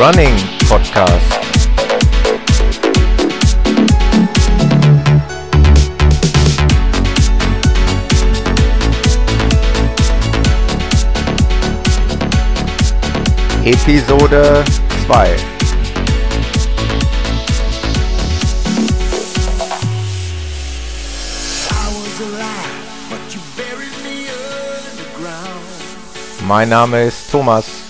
Running Podcast. Episode 2 Mein Name ist Thomas.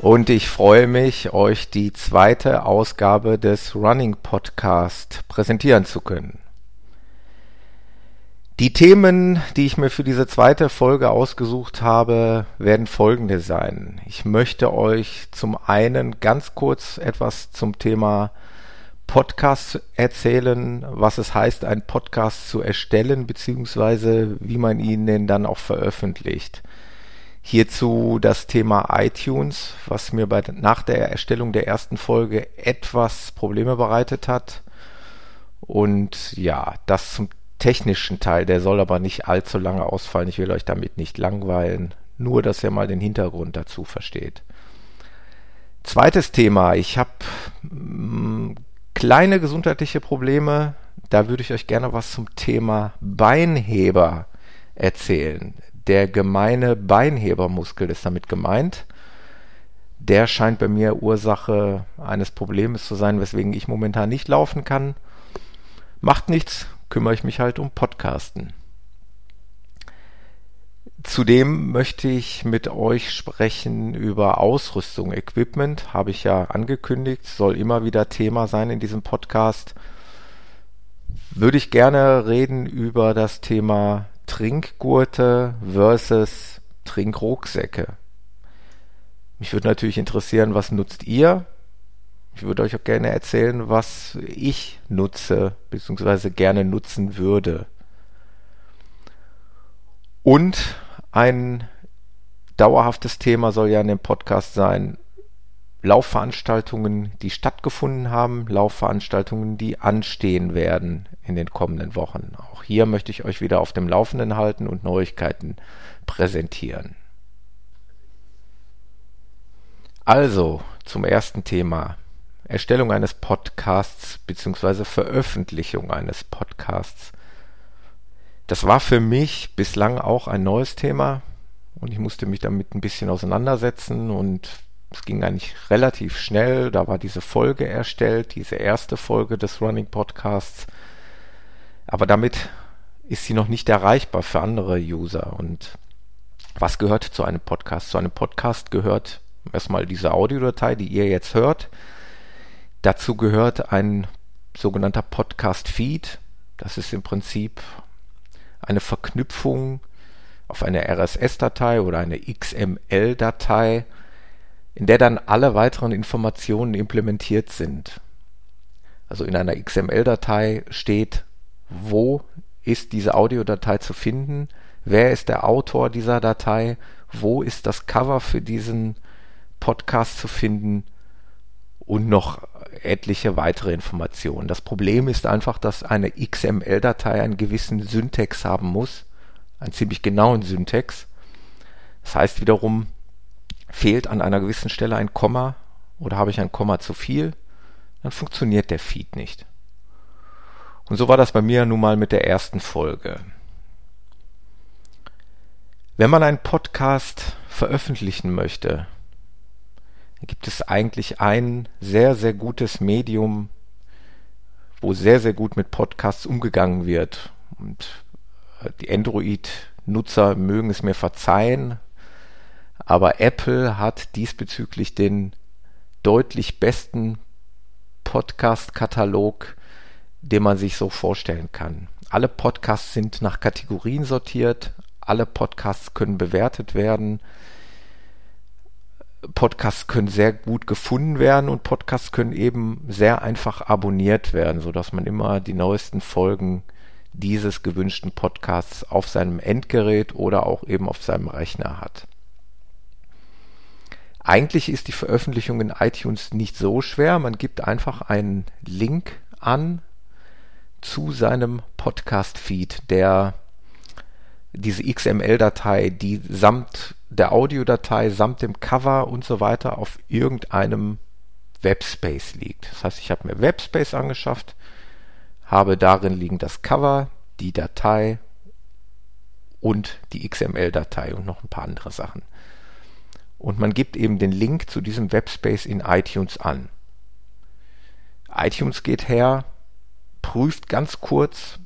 Und ich freue mich, euch die zweite Ausgabe des Running Podcast präsentieren zu können. Die Themen, die ich mir für diese zweite Folge ausgesucht habe, werden folgende sein. Ich möchte euch zum einen ganz kurz etwas zum Thema Podcast erzählen, was es heißt, einen Podcast zu erstellen, beziehungsweise wie man ihn denn dann auch veröffentlicht. Hierzu das Thema iTunes, was mir bei, nach der Erstellung der ersten Folge etwas Probleme bereitet hat. Und ja, das zum technischen Teil, der soll aber nicht allzu lange ausfallen. Ich will euch damit nicht langweilen, nur dass ihr mal den Hintergrund dazu versteht. Zweites Thema, ich habe mm, kleine gesundheitliche Probleme. Da würde ich euch gerne was zum Thema Beinheber erzählen. Der gemeine Beinhebermuskel ist damit gemeint. Der scheint bei mir Ursache eines Problems zu sein, weswegen ich momentan nicht laufen kann. Macht nichts, kümmere ich mich halt um Podcasten. Zudem möchte ich mit euch sprechen über Ausrüstung, Equipment, habe ich ja angekündigt, soll immer wieder Thema sein in diesem Podcast. Würde ich gerne reden über das Thema Trinkgurte versus Trinkrucksäcke. Mich würde natürlich interessieren, was nutzt ihr? Ich würde euch auch gerne erzählen, was ich nutze, beziehungsweise gerne nutzen würde. Und ein dauerhaftes Thema soll ja in dem Podcast sein, Laufveranstaltungen, die stattgefunden haben, Laufveranstaltungen, die anstehen werden in den kommenden Wochen. Auch hier möchte ich euch wieder auf dem Laufenden halten und Neuigkeiten präsentieren. Also zum ersten Thema. Erstellung eines Podcasts bzw. Veröffentlichung eines Podcasts. Das war für mich bislang auch ein neues Thema und ich musste mich damit ein bisschen auseinandersetzen und es ging eigentlich relativ schnell. Da war diese Folge erstellt, diese erste Folge des Running Podcasts. Aber damit ist sie noch nicht erreichbar für andere User. Und was gehört zu einem Podcast? Zu einem Podcast gehört erstmal diese Audiodatei, die ihr jetzt hört. Dazu gehört ein sogenannter Podcast-Feed. Das ist im Prinzip eine Verknüpfung auf eine RSS-Datei oder eine XML-Datei, in der dann alle weiteren Informationen implementiert sind. Also in einer XML-Datei steht, wo ist diese Audiodatei zu finden, wer ist der Autor dieser Datei, wo ist das Cover für diesen Podcast zu finden und noch etliche weitere Informationen. Das Problem ist einfach, dass eine XML-Datei einen gewissen Syntax haben muss, einen ziemlich genauen Syntax. Das heißt wiederum, fehlt an einer gewissen Stelle ein Komma oder habe ich ein Komma zu viel, dann funktioniert der Feed nicht. Und so war das bei mir nun mal mit der ersten Folge. Wenn man einen Podcast veröffentlichen möchte, gibt es eigentlich ein sehr, sehr gutes Medium, wo sehr, sehr gut mit Podcasts umgegangen wird. Und äh, die Android-Nutzer mögen es mir verzeihen, aber Apple hat diesbezüglich den deutlich besten Podcast-Katalog, den man sich so vorstellen kann. Alle Podcasts sind nach Kategorien sortiert, alle Podcasts können bewertet werden, Podcasts können sehr gut gefunden werden und Podcasts können eben sehr einfach abonniert werden, so dass man immer die neuesten Folgen dieses gewünschten Podcasts auf seinem Endgerät oder auch eben auf seinem Rechner hat. Eigentlich ist die Veröffentlichung in iTunes nicht so schwer. Man gibt einfach einen Link an zu seinem Podcast-Feed, der diese XML-Datei, die samt der Audiodatei, samt dem Cover und so weiter auf irgendeinem Webspace liegt. Das heißt, ich habe mir Webspace angeschafft, habe darin liegen das Cover, die Datei und die XML-Datei und noch ein paar andere Sachen. Und man gibt eben den Link zu diesem Webspace in iTunes an. iTunes geht her, prüft ganz kurz,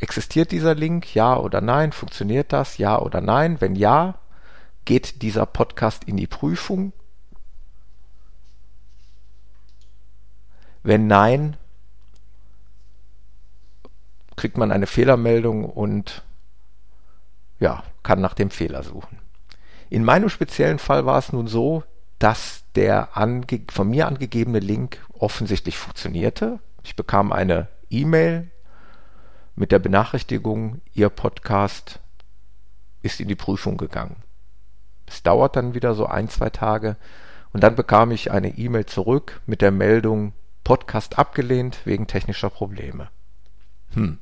existiert dieser Link, ja oder nein, funktioniert das, ja oder nein. Wenn ja, geht dieser Podcast in die Prüfung. Wenn nein, kriegt man eine Fehlermeldung und ja, kann nach dem Fehler suchen. In meinem speziellen Fall war es nun so, dass der von mir angegebene Link offensichtlich funktionierte. Ich bekam eine E-Mail mit der Benachrichtigung, Ihr Podcast ist in die Prüfung gegangen. Es dauert dann wieder so ein, zwei Tage und dann bekam ich eine E-Mail zurück mit der Meldung, Podcast abgelehnt wegen technischer Probleme. Hm.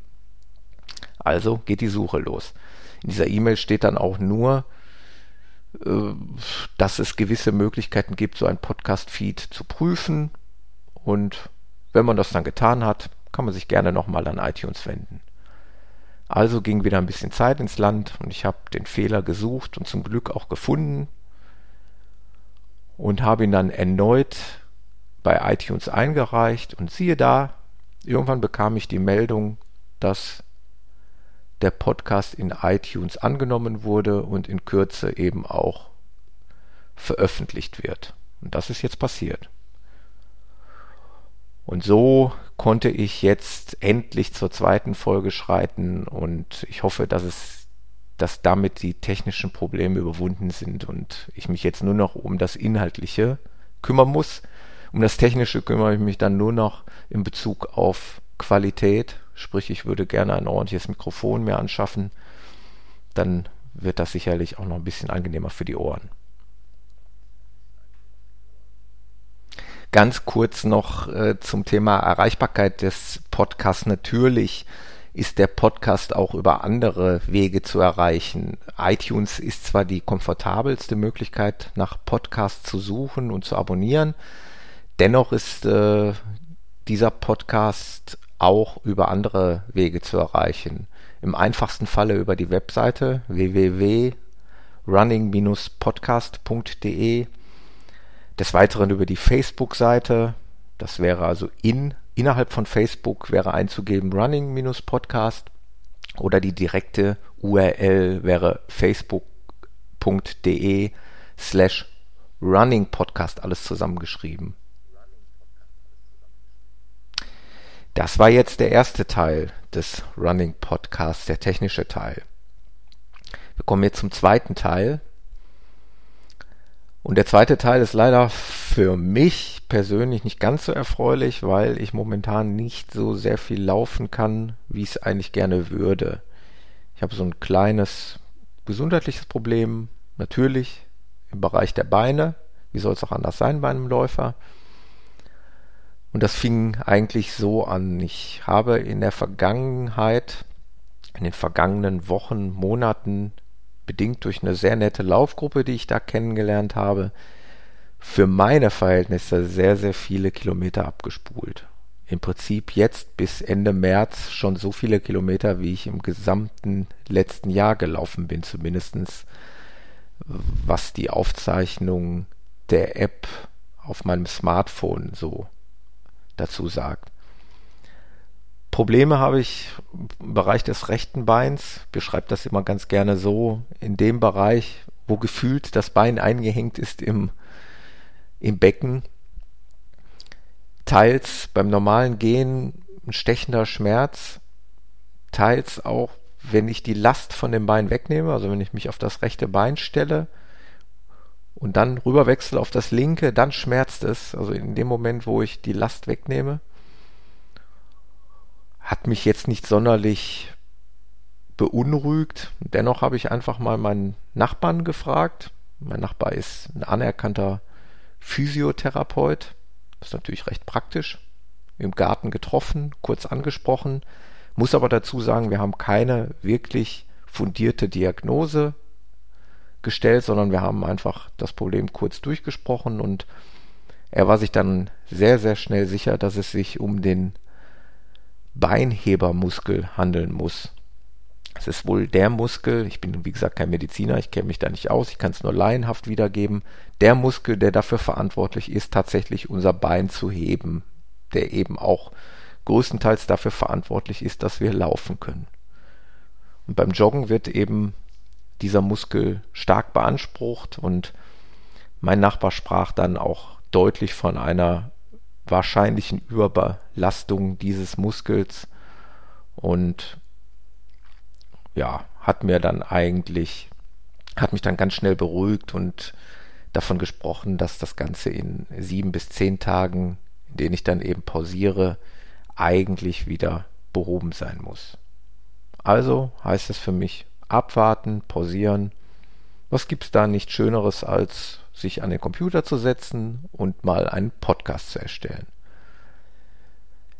Also geht die Suche los. In dieser E-Mail steht dann auch nur, dass es gewisse Möglichkeiten gibt, so ein Podcast-Feed zu prüfen. Und wenn man das dann getan hat, kann man sich gerne nochmal an iTunes wenden. Also ging wieder ein bisschen Zeit ins Land und ich habe den Fehler gesucht und zum Glück auch gefunden und habe ihn dann erneut bei iTunes eingereicht und siehe da, irgendwann bekam ich die Meldung, dass der Podcast in iTunes angenommen wurde und in Kürze eben auch veröffentlicht wird. Und das ist jetzt passiert. Und so konnte ich jetzt endlich zur zweiten Folge schreiten und ich hoffe, dass es, dass damit die technischen Probleme überwunden sind und ich mich jetzt nur noch um das Inhaltliche kümmern muss. Um das Technische kümmere ich mich dann nur noch in Bezug auf Qualität, sprich ich würde gerne ein ordentliches Mikrofon mir anschaffen, dann wird das sicherlich auch noch ein bisschen angenehmer für die Ohren. Ganz kurz noch äh, zum Thema Erreichbarkeit des Podcasts. Natürlich ist der Podcast auch über andere Wege zu erreichen. iTunes ist zwar die komfortabelste Möglichkeit, nach Podcasts zu suchen und zu abonnieren, dennoch ist äh, dieser Podcast auch über andere Wege zu erreichen. Im einfachsten Falle über die Webseite www.running-podcast.de des Weiteren über die Facebook-Seite, das wäre also in, innerhalb von Facebook wäre einzugeben running-podcast oder die direkte URL wäre facebook.de slash running podcast, alles zusammengeschrieben. Das war jetzt der erste Teil des Running Podcasts, der technische Teil. Wir kommen jetzt zum zweiten Teil, und der zweite Teil ist leider für mich persönlich nicht ganz so erfreulich, weil ich momentan nicht so sehr viel laufen kann, wie ich es eigentlich gerne würde. Ich habe so ein kleines gesundheitliches Problem, natürlich im Bereich der Beine. Wie soll es auch anders sein bei einem Läufer? Und das fing eigentlich so an. Ich habe in der Vergangenheit, in den vergangenen Wochen, Monaten bedingt durch eine sehr nette Laufgruppe, die ich da kennengelernt habe, für meine Verhältnisse sehr, sehr viele Kilometer abgespult. Im Prinzip jetzt bis Ende März schon so viele Kilometer, wie ich im gesamten letzten Jahr gelaufen bin, zumindestens was die Aufzeichnung der App auf meinem Smartphone so dazu sagt. Probleme habe ich im Bereich des rechten Beins, beschreibt das immer ganz gerne so, in dem Bereich, wo gefühlt das Bein eingehängt ist im, im Becken. Teils beim normalen Gehen ein stechender Schmerz, teils auch, wenn ich die Last von dem Bein wegnehme, also wenn ich mich auf das rechte Bein stelle und dann rüberwechsle auf das linke, dann schmerzt es, also in dem Moment, wo ich die Last wegnehme hat mich jetzt nicht sonderlich beunruhigt. Dennoch habe ich einfach mal meinen Nachbarn gefragt. Mein Nachbar ist ein anerkannter Physiotherapeut. Das ist natürlich recht praktisch. Im Garten getroffen, kurz angesprochen. Muss aber dazu sagen, wir haben keine wirklich fundierte Diagnose gestellt, sondern wir haben einfach das Problem kurz durchgesprochen und er war sich dann sehr, sehr schnell sicher, dass es sich um den Beinhebermuskel handeln muss. Es ist wohl der Muskel, ich bin wie gesagt kein Mediziner, ich kenne mich da nicht aus, ich kann es nur laienhaft wiedergeben, der Muskel, der dafür verantwortlich ist, tatsächlich unser Bein zu heben, der eben auch größtenteils dafür verantwortlich ist, dass wir laufen können. Und beim Joggen wird eben dieser Muskel stark beansprucht und mein Nachbar sprach dann auch deutlich von einer wahrscheinlichen Überbelastung dieses Muskels und ja, hat mir dann eigentlich, hat mich dann ganz schnell beruhigt und davon gesprochen, dass das Ganze in sieben bis zehn Tagen, in denen ich dann eben pausiere, eigentlich wieder behoben sein muss. Also heißt es für mich abwarten, pausieren. Was gibt's da nicht Schöneres, als sich an den Computer zu setzen und mal einen Podcast zu erstellen?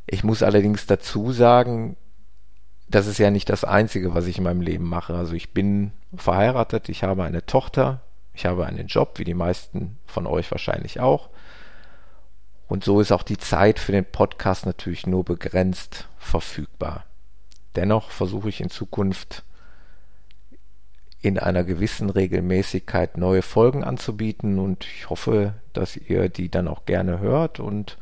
Ich muss allerdings dazu sagen, das ist ja nicht das Einzige, was ich in meinem Leben mache. Also ich bin verheiratet, ich habe eine Tochter, ich habe einen Job, wie die meisten von euch wahrscheinlich auch. Und so ist auch die Zeit für den Podcast natürlich nur begrenzt verfügbar. Dennoch versuche ich in Zukunft in einer gewissen Regelmäßigkeit neue Folgen anzubieten und ich hoffe, dass ihr die dann auch gerne hört und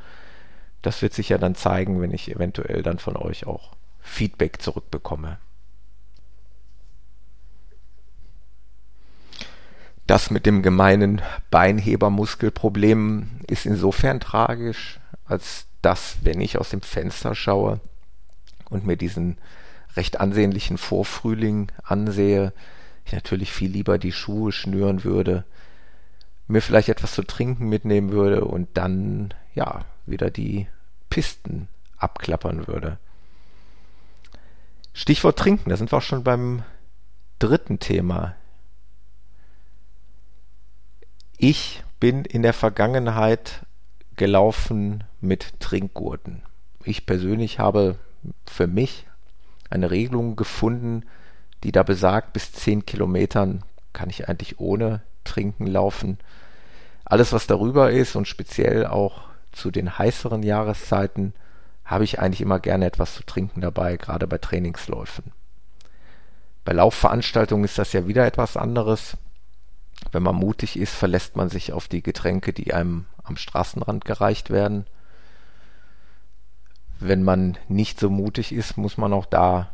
das wird sich ja dann zeigen, wenn ich eventuell dann von euch auch Feedback zurückbekomme. Das mit dem gemeinen Beinhebermuskelproblem ist insofern tragisch, als dass, wenn ich aus dem Fenster schaue und mir diesen recht ansehnlichen Vorfrühling ansehe, ich natürlich viel lieber die Schuhe schnüren würde, mir vielleicht etwas zu trinken mitnehmen würde und dann, ja, wieder die Pisten abklappern würde. Stichwort Trinken, da sind wir auch schon beim dritten Thema. Ich bin in der Vergangenheit gelaufen mit Trinkgurten. Ich persönlich habe für mich eine Regelung gefunden, die da besagt, bis 10 Kilometern kann ich eigentlich ohne Trinken laufen. Alles, was darüber ist und speziell auch zu den heißeren Jahreszeiten, habe ich eigentlich immer gerne etwas zu trinken dabei, gerade bei Trainingsläufen. Bei Laufveranstaltungen ist das ja wieder etwas anderes. Wenn man mutig ist, verlässt man sich auf die Getränke, die einem am Straßenrand gereicht werden. Wenn man nicht so mutig ist, muss man auch da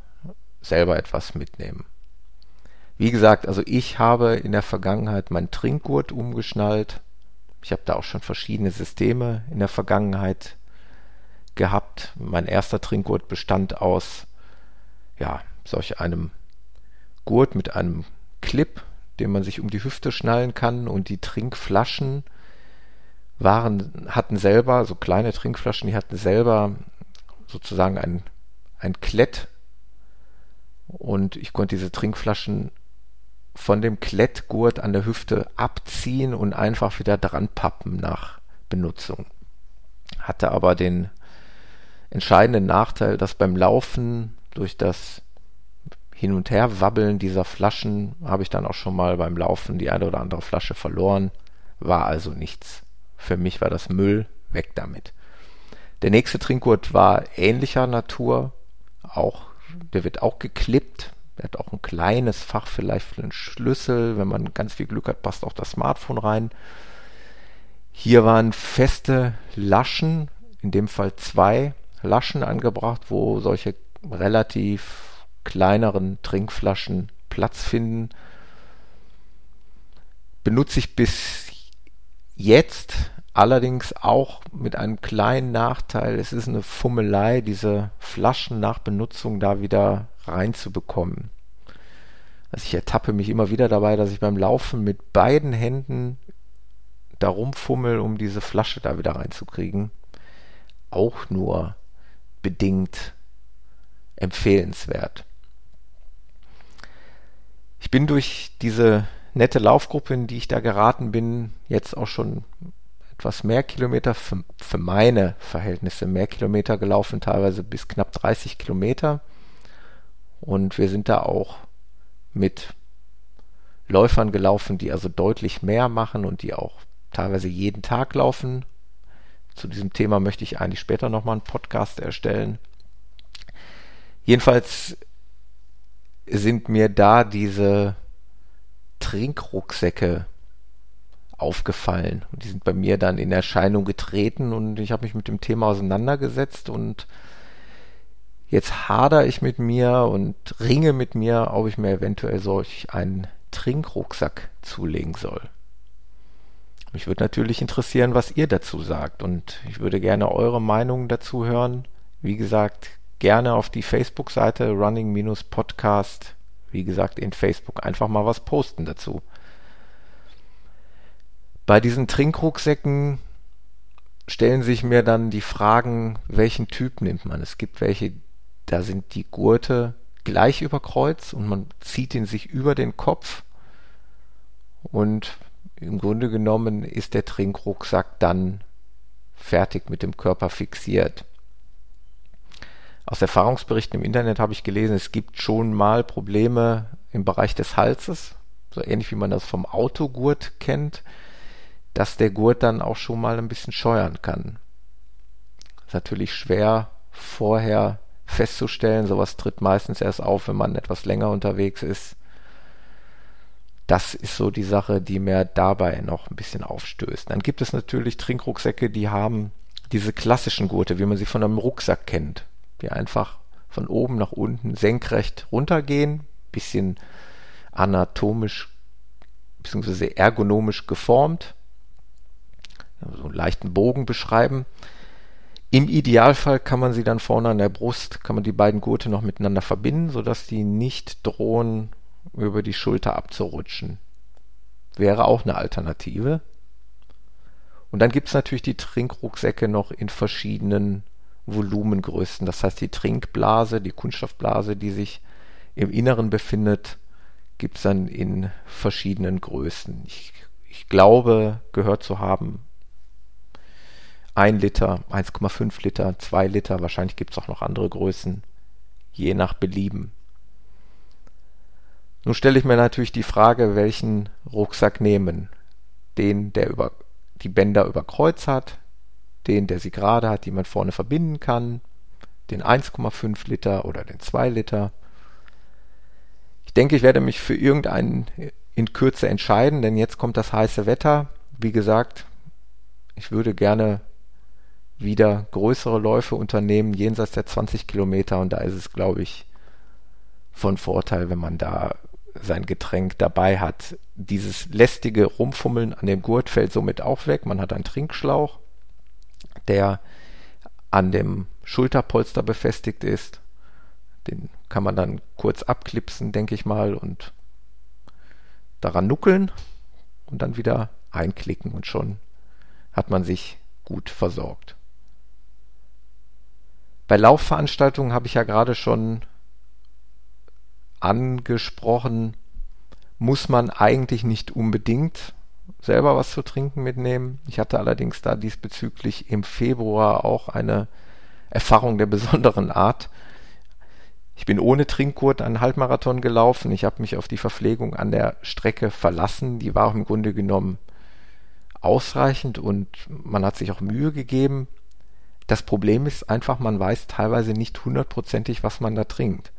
selber etwas mitnehmen. Wie gesagt, also ich habe in der Vergangenheit mein Trinkgurt umgeschnallt. Ich habe da auch schon verschiedene Systeme in der Vergangenheit gehabt. Mein erster Trinkgurt bestand aus ja, solch einem Gurt mit einem Clip, den man sich um die Hüfte schnallen kann und die Trinkflaschen waren, hatten selber, so kleine Trinkflaschen, die hatten selber sozusagen ein, ein Klett und ich konnte diese Trinkflaschen von dem Klettgurt an der Hüfte abziehen und einfach wieder dran pappen nach Benutzung. Hatte aber den entscheidenden Nachteil, dass beim Laufen durch das Hin- und Herwabbeln dieser Flaschen habe ich dann auch schon mal beim Laufen die eine oder andere Flasche verloren. War also nichts. Für mich war das Müll, weg damit. Der nächste Trinkgurt war ähnlicher Natur, auch, der wird auch geklippt. Der hat auch ein kleines Fach vielleicht für den Schlüssel. Wenn man ganz viel Glück hat, passt auch das Smartphone rein. Hier waren feste Laschen, in dem Fall zwei, Laschen angebracht, wo solche relativ kleineren Trinkflaschen Platz finden. Benutze ich bis jetzt allerdings auch mit einem kleinen Nachteil. Es ist eine Fummelei, diese Flaschen nach Benutzung da wieder reinzubekommen. Also ich ertappe mich immer wieder dabei, dass ich beim Laufen mit beiden Händen darum fummel, um diese Flasche da wieder reinzukriegen. Auch nur bedingt empfehlenswert. Ich bin durch diese nette Laufgruppe, in die ich da geraten bin, jetzt auch schon etwas mehr Kilometer, für, für meine Verhältnisse mehr Kilometer gelaufen, teilweise bis knapp 30 Kilometer. Und wir sind da auch mit Läufern gelaufen, die also deutlich mehr machen und die auch teilweise jeden Tag laufen. Zu diesem Thema möchte ich eigentlich später nochmal einen Podcast erstellen. Jedenfalls sind mir da diese Trinkrucksäcke aufgefallen. Und die sind bei mir dann in Erscheinung getreten und ich habe mich mit dem Thema auseinandergesetzt und jetzt hader ich mit mir und ringe mit mir, ob ich mir eventuell solch einen Trinkrucksack zulegen soll. Mich würde natürlich interessieren, was ihr dazu sagt und ich würde gerne eure Meinung dazu hören. Wie gesagt, gerne auf die Facebook-Seite Running-Podcast. Wie gesagt, in Facebook einfach mal was posten dazu. Bei diesen Trinkrucksäcken stellen sich mir dann die Fragen, welchen Typ nimmt man? Es gibt welche, da sind die Gurte gleich über Kreuz und man zieht ihn sich über den Kopf und im Grunde genommen ist der Trinkrucksack dann fertig mit dem Körper fixiert. Aus Erfahrungsberichten im Internet habe ich gelesen, es gibt schon mal Probleme im Bereich des Halses, so ähnlich wie man das vom Autogurt kennt dass der Gurt dann auch schon mal ein bisschen scheuern kann. Ist natürlich schwer vorher festzustellen. Sowas tritt meistens erst auf, wenn man etwas länger unterwegs ist. Das ist so die Sache, die mir dabei noch ein bisschen aufstößt. Dann gibt es natürlich Trinkrucksäcke, die haben diese klassischen Gurte, wie man sie von einem Rucksack kennt, die einfach von oben nach unten senkrecht runtergehen, bisschen anatomisch bzw. ergonomisch geformt so einen leichten Bogen beschreiben. Im Idealfall kann man sie dann vorne an der Brust, kann man die beiden Gurte noch miteinander verbinden, sodass die nicht drohen, über die Schulter abzurutschen. Wäre auch eine Alternative. Und dann gibt es natürlich die Trinkrucksäcke noch in verschiedenen Volumengrößen. Das heißt, die Trinkblase, die Kunststoffblase, die sich im Inneren befindet, gibt es dann in verschiedenen Größen. Ich, ich glaube, gehört zu haben, 1 Liter, 1,5 Liter, 2 Liter, wahrscheinlich gibt es auch noch andere Größen, je nach Belieben. Nun stelle ich mir natürlich die Frage, welchen Rucksack nehmen. Den, der über die Bänder über Kreuz hat, den, der sie gerade hat, die man vorne verbinden kann, den 1,5 Liter oder den 2 Liter. Ich denke, ich werde mich für irgendeinen in Kürze entscheiden, denn jetzt kommt das heiße Wetter. Wie gesagt, ich würde gerne wieder größere Läufe unternehmen, jenseits der 20 Kilometer. Und da ist es, glaube ich, von Vorteil, wenn man da sein Getränk dabei hat. Dieses lästige Rumfummeln an dem Gurt fällt somit auch weg. Man hat einen Trinkschlauch, der an dem Schulterpolster befestigt ist. Den kann man dann kurz abklipsen, denke ich mal, und daran nuckeln und dann wieder einklicken und schon hat man sich gut versorgt. Bei Laufveranstaltungen habe ich ja gerade schon angesprochen, muss man eigentlich nicht unbedingt selber was zu trinken mitnehmen. Ich hatte allerdings da diesbezüglich im Februar auch eine Erfahrung der besonderen Art. Ich bin ohne Trinkgurt einen Halbmarathon gelaufen. Ich habe mich auf die Verpflegung an der Strecke verlassen. Die war im Grunde genommen ausreichend und man hat sich auch Mühe gegeben. Das Problem ist einfach, man weiß teilweise nicht hundertprozentig, was man da trinkt.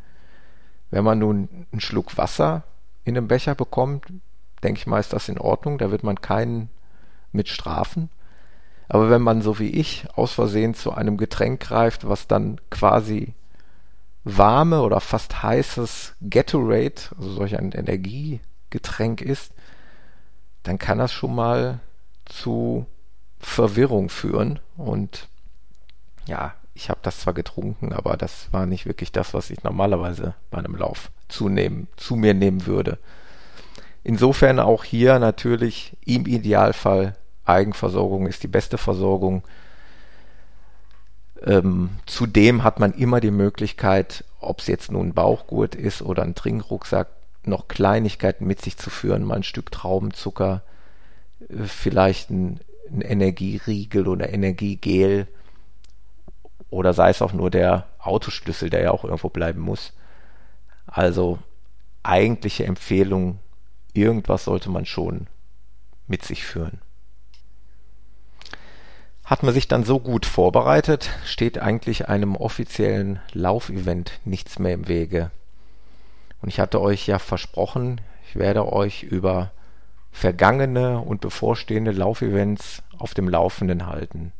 Wenn man nun einen Schluck Wasser in einem Becher bekommt, denke ich mal, ist das in Ordnung. Da wird man keinen mit strafen. Aber wenn man so wie ich aus Versehen zu einem Getränk greift, was dann quasi warme oder fast heißes Gatorade, also solch ein Energiegetränk ist, dann kann das schon mal zu Verwirrung führen und ja, ich habe das zwar getrunken, aber das war nicht wirklich das, was ich normalerweise bei einem Lauf zunehmen, zu mir nehmen würde. Insofern auch hier natürlich im Idealfall Eigenversorgung ist die beste Versorgung. Ähm, zudem hat man immer die Möglichkeit, ob es jetzt nun ein Bauchgurt ist oder ein Trinkrucksack, noch Kleinigkeiten mit sich zu führen, mal ein Stück Traubenzucker, äh, vielleicht ein, ein Energieriegel oder Energiegel oder sei es auch nur der Autoschlüssel, der ja auch irgendwo bleiben muss. Also eigentliche Empfehlung, irgendwas sollte man schon mit sich führen. Hat man sich dann so gut vorbereitet, steht eigentlich einem offiziellen Laufevent nichts mehr im Wege. Und ich hatte euch ja versprochen, ich werde euch über vergangene und bevorstehende Laufevents auf dem Laufenden halten.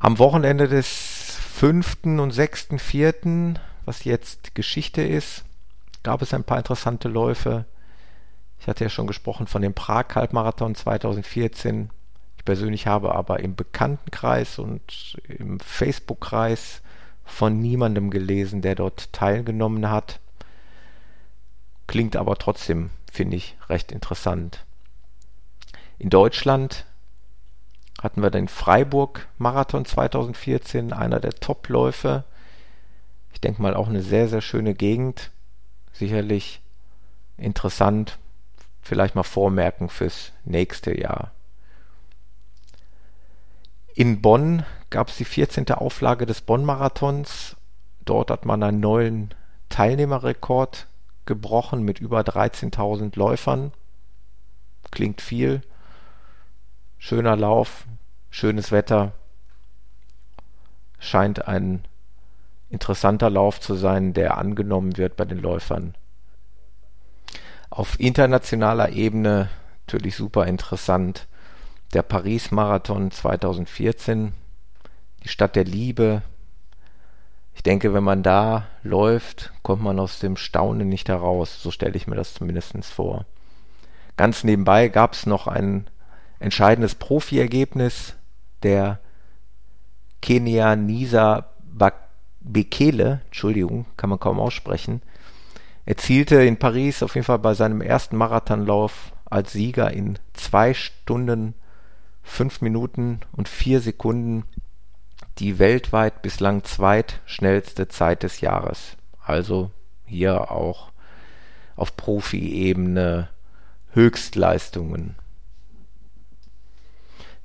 Am Wochenende des 5. und 6.4., was jetzt Geschichte ist, gab es ein paar interessante Läufe. Ich hatte ja schon gesprochen von dem Prag-Halbmarathon 2014. Ich persönlich habe aber im Bekanntenkreis und im Facebook-Kreis von niemandem gelesen, der dort teilgenommen hat. Klingt aber trotzdem, finde ich, recht interessant. In Deutschland hatten wir den Freiburg-Marathon 2014, einer der Topläufe. Ich denke mal auch eine sehr, sehr schöne Gegend. Sicherlich interessant. Vielleicht mal vormerken fürs nächste Jahr. In Bonn gab es die 14. Auflage des Bonn-Marathons. Dort hat man einen neuen Teilnehmerrekord gebrochen mit über 13.000 Läufern. Klingt viel. Schöner Lauf, schönes Wetter. Scheint ein interessanter Lauf zu sein, der angenommen wird bei den Läufern. Auf internationaler Ebene natürlich super interessant. Der Paris-Marathon 2014, die Stadt der Liebe. Ich denke, wenn man da läuft, kommt man aus dem Staunen nicht heraus. So stelle ich mir das zumindest vor. Ganz nebenbei gab es noch ein entscheidendes Profi-Ergebnis. Der Kenia Nisa Bekele, Entschuldigung, kann man kaum aussprechen, erzielte in Paris auf jeden Fall bei seinem ersten Marathonlauf als Sieger in zwei Stunden, fünf Minuten und vier Sekunden die weltweit bislang zweitschnellste Zeit des Jahres. Also hier auch auf Profi-Ebene Höchstleistungen.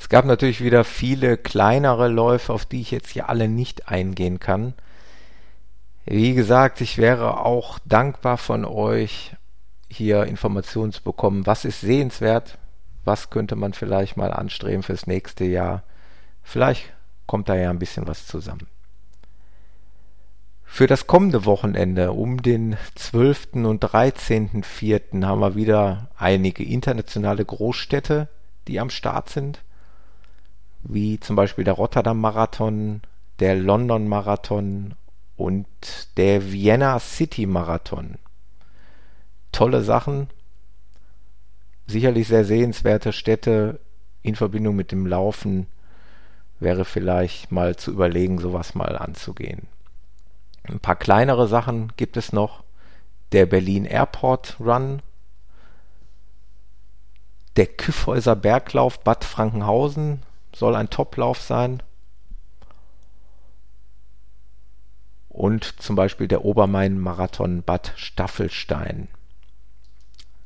Es gab natürlich wieder viele kleinere Läufe, auf die ich jetzt hier alle nicht eingehen kann. Wie gesagt, ich wäre auch dankbar von euch, hier Informationen zu bekommen. Was ist sehenswert? Was könnte man vielleicht mal anstreben fürs nächste Jahr? Vielleicht kommt da ja ein bisschen was zusammen. Für das kommende Wochenende um den 12. und 13.04. haben wir wieder einige internationale Großstädte, die am Start sind, wie zum Beispiel der Rotterdam Marathon, der London Marathon und der Vienna City Marathon. Tolle Sachen, sicherlich sehr sehenswerte Städte in Verbindung mit dem Laufen wäre vielleicht mal zu überlegen, sowas mal anzugehen. Ein paar kleinere Sachen gibt es noch. Der Berlin Airport Run, der Kyffhäuser Berglauf Bad Frankenhausen soll ein Toplauf sein. Und zum Beispiel der Obermain-Marathon Bad Staffelstein.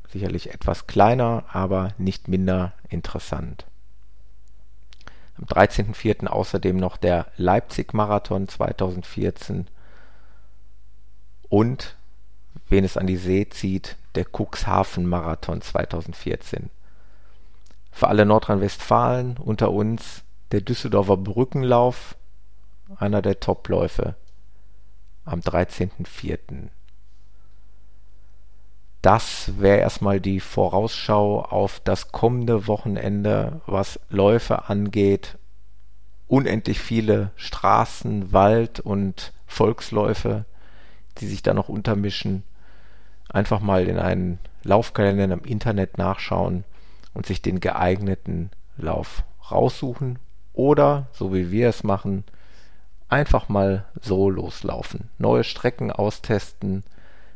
Sicherlich etwas kleiner, aber nicht minder interessant. Am 13.04. außerdem noch der Leipzig-Marathon 2014 und, wen es an die See zieht, der Cuxhaven-Marathon 2014. Für alle Nordrhein-Westfalen unter uns der Düsseldorfer Brückenlauf, einer der Topläufe am 13.04. Das wäre erstmal die Vorausschau auf das kommende Wochenende, was Läufe angeht. Unendlich viele Straßen, Wald und Volksläufe die sich da noch untermischen, einfach mal in einen Laufkalender im Internet nachschauen und sich den geeigneten Lauf raussuchen oder, so wie wir es machen, einfach mal so loslaufen. Neue Strecken austesten,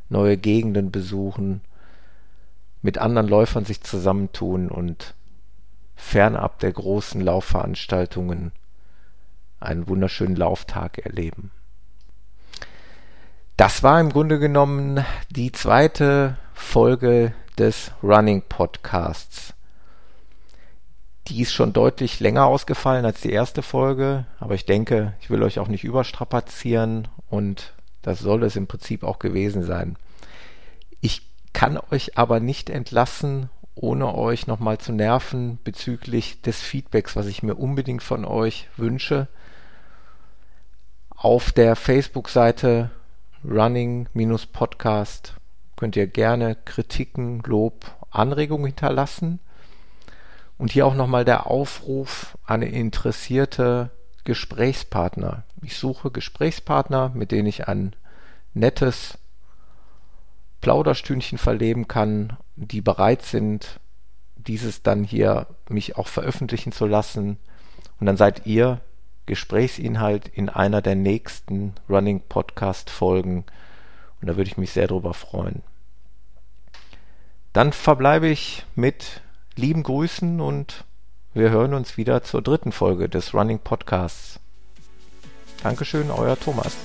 neue Gegenden besuchen, mit anderen Läufern sich zusammentun und fernab der großen Laufveranstaltungen einen wunderschönen Lauftag erleben. Das war im Grunde genommen die zweite Folge des Running Podcasts. Die ist schon deutlich länger ausgefallen als die erste Folge, aber ich denke, ich will euch auch nicht überstrapazieren und Das soll es im Prinzip auch gewesen sein. Ich kann euch aber nicht entlassen, ohne euch nochmal zu nerven bezüglich des Feedbacks, was ich mir unbedingt von euch wünsche. Auf der Facebook-Seite Running-Podcast könnt ihr gerne Kritiken, Lob, Anregungen hinterlassen. Und hier auch nochmal der Aufruf an interessierte Gesprächspartner. Ich suche Gesprächspartner, mit denen ich ein nettes Plauderstündchen verleben kann, die bereit sind, dieses dann hier mich auch veröffentlichen zu lassen. Und dann seid ihr Gesprächsinhalt in einer der nächsten Running Podcast Folgen. Und da würde ich mich sehr drüber freuen. Dann verbleibe ich mit lieben Grüßen und wir hören uns wieder zur dritten Folge des Running Podcasts. Dankeschön, euer Thomas.